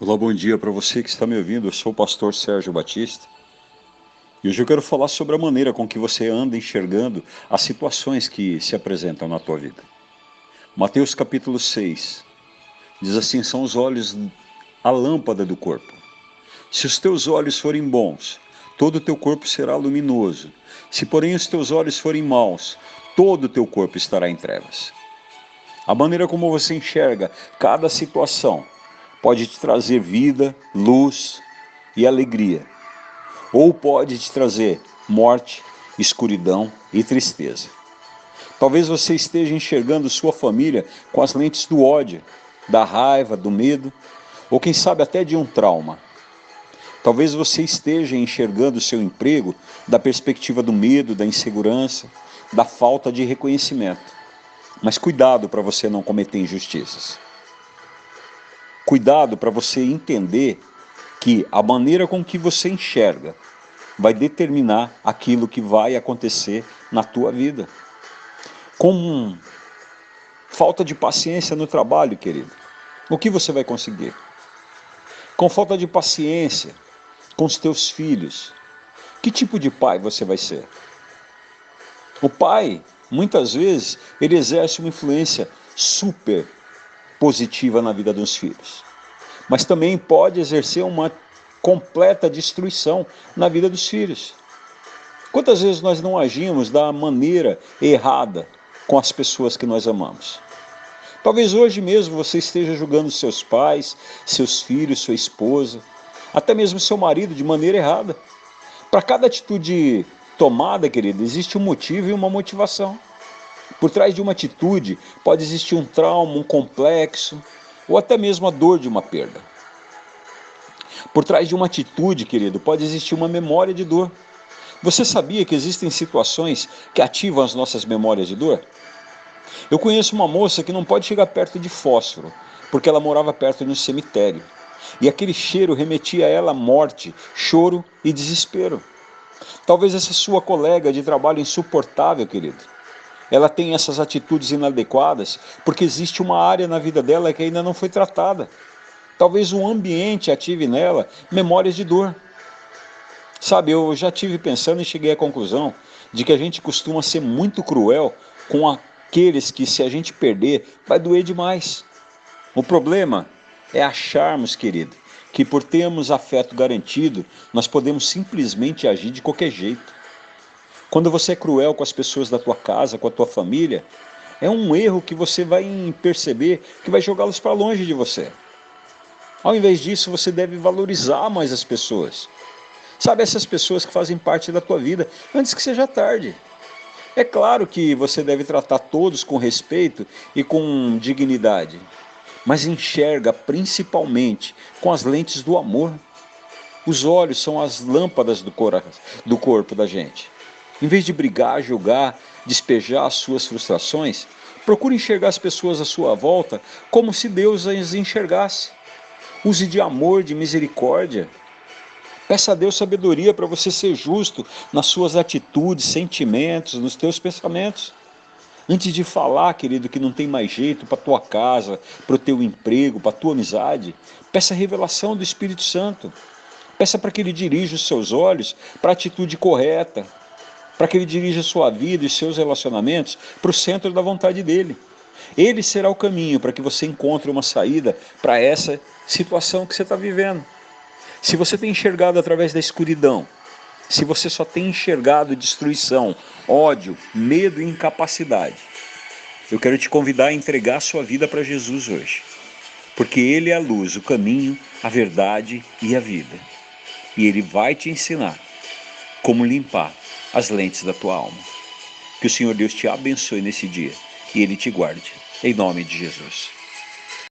Olá, bom dia para você que está me ouvindo. Eu sou o pastor Sérgio Batista. E hoje eu quero falar sobre a maneira com que você anda enxergando as situações que se apresentam na tua vida. Mateus capítulo 6 diz assim: são os olhos a lâmpada do corpo. Se os teus olhos forem bons, todo o teu corpo será luminoso. Se, porém, os teus olhos forem maus, todo o teu corpo estará em trevas. A maneira como você enxerga cada situação pode te trazer vida, luz e alegria, ou pode te trazer morte, escuridão e tristeza. Talvez você esteja enxergando sua família com as lentes do ódio, da raiva, do medo, ou quem sabe até de um trauma. Talvez você esteja enxergando seu emprego da perspectiva do medo, da insegurança, da falta de reconhecimento. Mas cuidado para você não cometer injustiças. Cuidado para você entender que a maneira com que você enxerga vai determinar aquilo que vai acontecer na tua vida. Com falta de paciência no trabalho, querido, o que você vai conseguir? Com falta de paciência com os teus filhos, que tipo de pai você vai ser? O pai, muitas vezes, ele exerce uma influência super positiva na vida dos filhos, mas também pode exercer uma completa destruição na vida dos filhos. Quantas vezes nós não agimos da maneira errada com as pessoas que nós amamos? Talvez hoje mesmo você esteja julgando seus pais, seus filhos, sua esposa, até mesmo seu marido de maneira errada. Para cada atitude tomada, querido, existe um motivo e uma motivação. Por trás de uma atitude pode existir um trauma, um complexo, ou até mesmo a dor de uma perda. Por trás de uma atitude, querido, pode existir uma memória de dor. Você sabia que existem situações que ativam as nossas memórias de dor? Eu conheço uma moça que não pode chegar perto de fósforo, porque ela morava perto de um cemitério. E aquele cheiro remetia a ela morte, choro e desespero. Talvez essa sua colega de trabalho insuportável, querido, ela tem essas atitudes inadequadas porque existe uma área na vida dela que ainda não foi tratada. Talvez o ambiente ative nela memórias de dor. Sabe, eu já tive pensando e cheguei à conclusão de que a gente costuma ser muito cruel com aqueles que, se a gente perder, vai doer demais. O problema é acharmos, querido, que por termos afeto garantido, nós podemos simplesmente agir de qualquer jeito. Quando você é cruel com as pessoas da tua casa, com a tua família, é um erro que você vai perceber que vai jogá-los para longe de você. Ao invés disso, você deve valorizar mais as pessoas. Sabe essas pessoas que fazem parte da tua vida antes que seja tarde. É claro que você deve tratar todos com respeito e com dignidade, mas enxerga principalmente com as lentes do amor. Os olhos são as lâmpadas do, do corpo da gente. Em vez de brigar, julgar, despejar as suas frustrações, procure enxergar as pessoas à sua volta como se Deus as enxergasse. Use de amor, de misericórdia. Peça a Deus sabedoria para você ser justo nas suas atitudes, sentimentos, nos teus pensamentos. Antes de falar, querido, que não tem mais jeito para tua casa, para o teu emprego, para tua amizade, peça a revelação do Espírito Santo. Peça para que ele dirija os seus olhos para a atitude correta, para que ele dirija a sua vida e seus relacionamentos para o centro da vontade dele. Ele será o caminho para que você encontre uma saída para essa situação que você está vivendo. Se você tem enxergado através da escuridão, se você só tem enxergado destruição, ódio, medo e incapacidade, eu quero te convidar a entregar sua vida para Jesus hoje. Porque Ele é a luz, o caminho, a verdade e a vida. E Ele vai te ensinar como limpar as lentes da tua alma. Que o Senhor Deus te abençoe nesse dia e Ele te guarde. Em nome de Jesus.